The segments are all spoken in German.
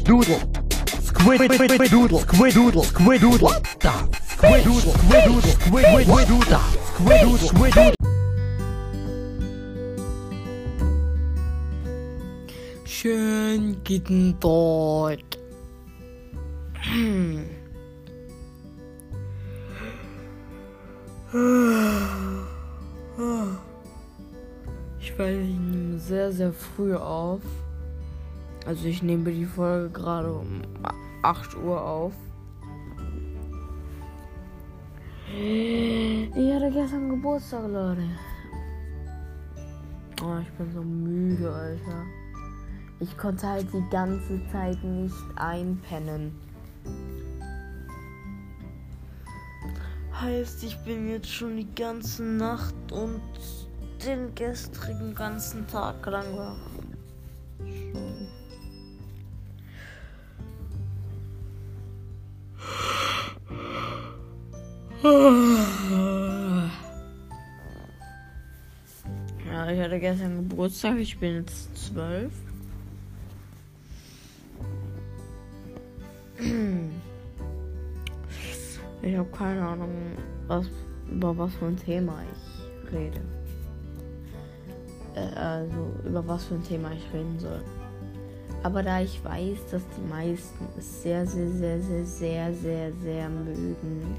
doodle. Doodle squid squid squid doodle. Squid doodle squid doodle. What the squid doodle squid doodle squid squid doodle. Squid doodle squid doodle. Schön guten Tag. Weiß, ich nehme sehr, sehr früh auf. Also ich nehme die Folge gerade um 8 Uhr auf. Ich hatte gestern Geburtstag, Leute. Oh, ich bin so müde, Alter. Ich konnte halt die ganze Zeit nicht einpennen. Heißt, ich bin jetzt schon die ganze Nacht und den gestrigen ganzen Tag lang wach. Schon. Ja, ich hatte gestern Geburtstag. Ich bin jetzt zwölf. Ich habe keine Ahnung, was, über was für ein Thema ich rede. Äh, also, über was für ein Thema ich reden soll. Aber da ich weiß, dass die meisten es sehr, sehr, sehr, sehr, sehr, sehr, sehr mögen,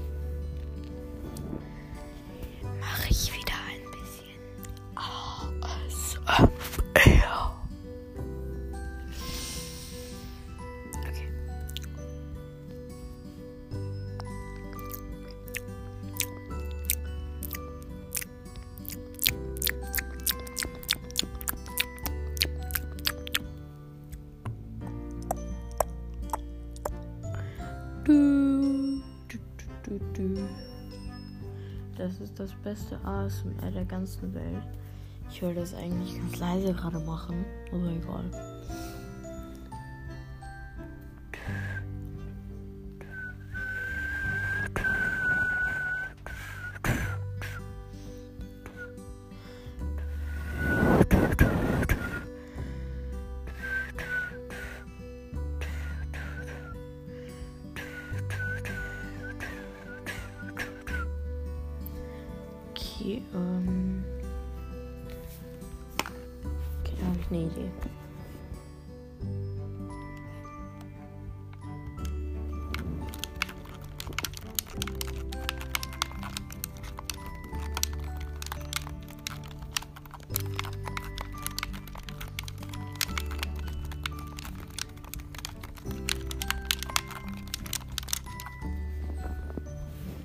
Das ist das beste ASMR der ganzen Welt. Ich wollte das eigentlich ganz leise gerade machen, aber egal. Okay, ähm. Okay, habe ich eine Idee.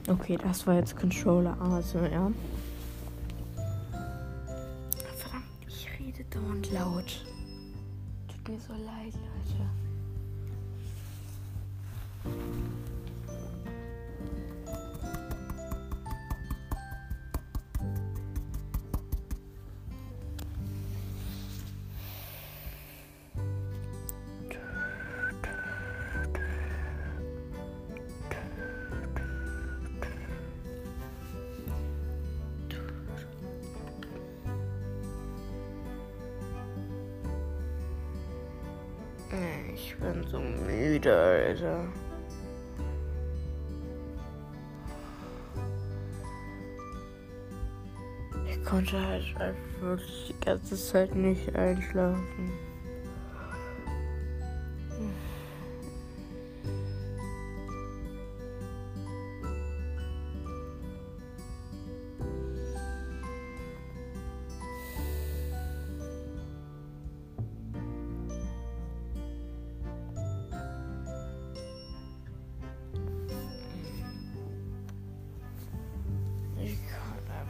Okay, das war jetzt Controller ASMR. Verdammt, Elijah. Ich bin so müde, Alter. Ich konnte halt einfach wirklich die ganze Zeit nicht einschlafen.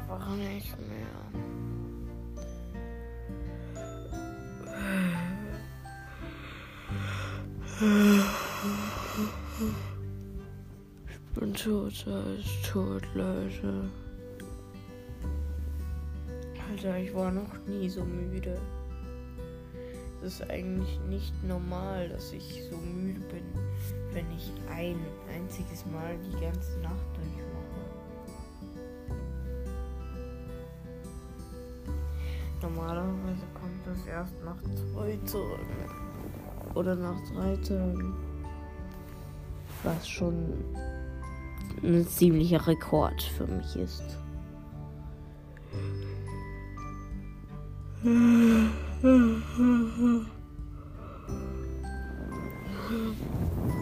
Einfach nicht mehr. Ich bin toter als tot, Leute. Alter, ich war noch nie so müde. Es ist eigentlich nicht normal, dass ich so müde bin, wenn ich ein einziges Mal die ganze Nacht durchmache. Normalerweise kommt das erst nach zwei zurück. oder nach drei Tagen. Was schon ein ziemlicher Rekord für mich ist.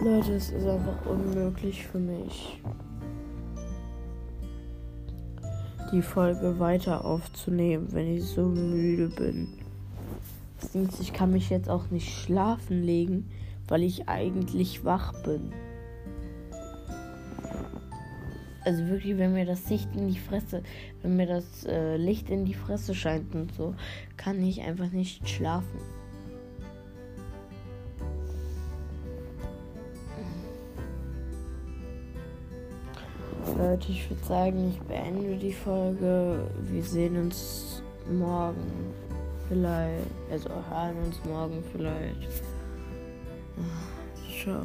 Leute, es ist einfach unmöglich für mich, die Folge weiter aufzunehmen, wenn ich so müde bin. Ich kann mich jetzt auch nicht schlafen legen, weil ich eigentlich wach bin. Also wirklich, wenn mir das Licht in die Fresse, wenn mir das äh, Licht in die Fresse scheint und so, kann ich einfach nicht schlafen. Leute, ich würde sagen, ich beende die Folge. Wir sehen uns morgen vielleicht. Also hören uns morgen vielleicht. Ciao.